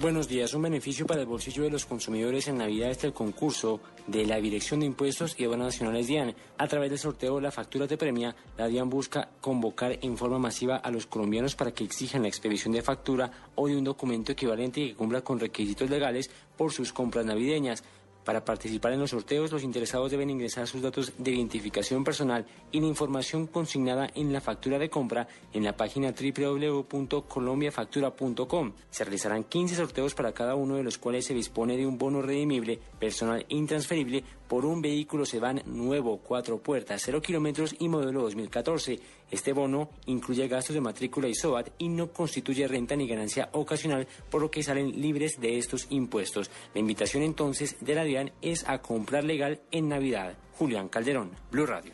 Buenos días. Un beneficio para el bolsillo de los consumidores en Navidad es el concurso de la Dirección de Impuestos y Aduanas Nacionales DIAN. A través del sorteo La Factura Te Premia, la DIAN busca convocar en forma masiva a los colombianos para que exijan la expedición de factura o de un documento equivalente que cumpla con requisitos legales por sus compras navideñas. Para participar en los sorteos, los interesados deben ingresar sus datos de identificación personal y la información consignada en la factura de compra en la página www.colombiafactura.com. Se realizarán 15 sorteos para cada uno de los cuales se dispone de un bono redimible personal intransferible por un vehículo van nuevo, cuatro puertas, 0 kilómetros y modelo 2014. Este bono incluye gastos de matrícula y SOAT y no constituye renta ni ganancia ocasional, por lo que salen libres de estos impuestos. La invitación entonces de la Es a comprar legal en Navidad. Julián Calderón, Blue Radio.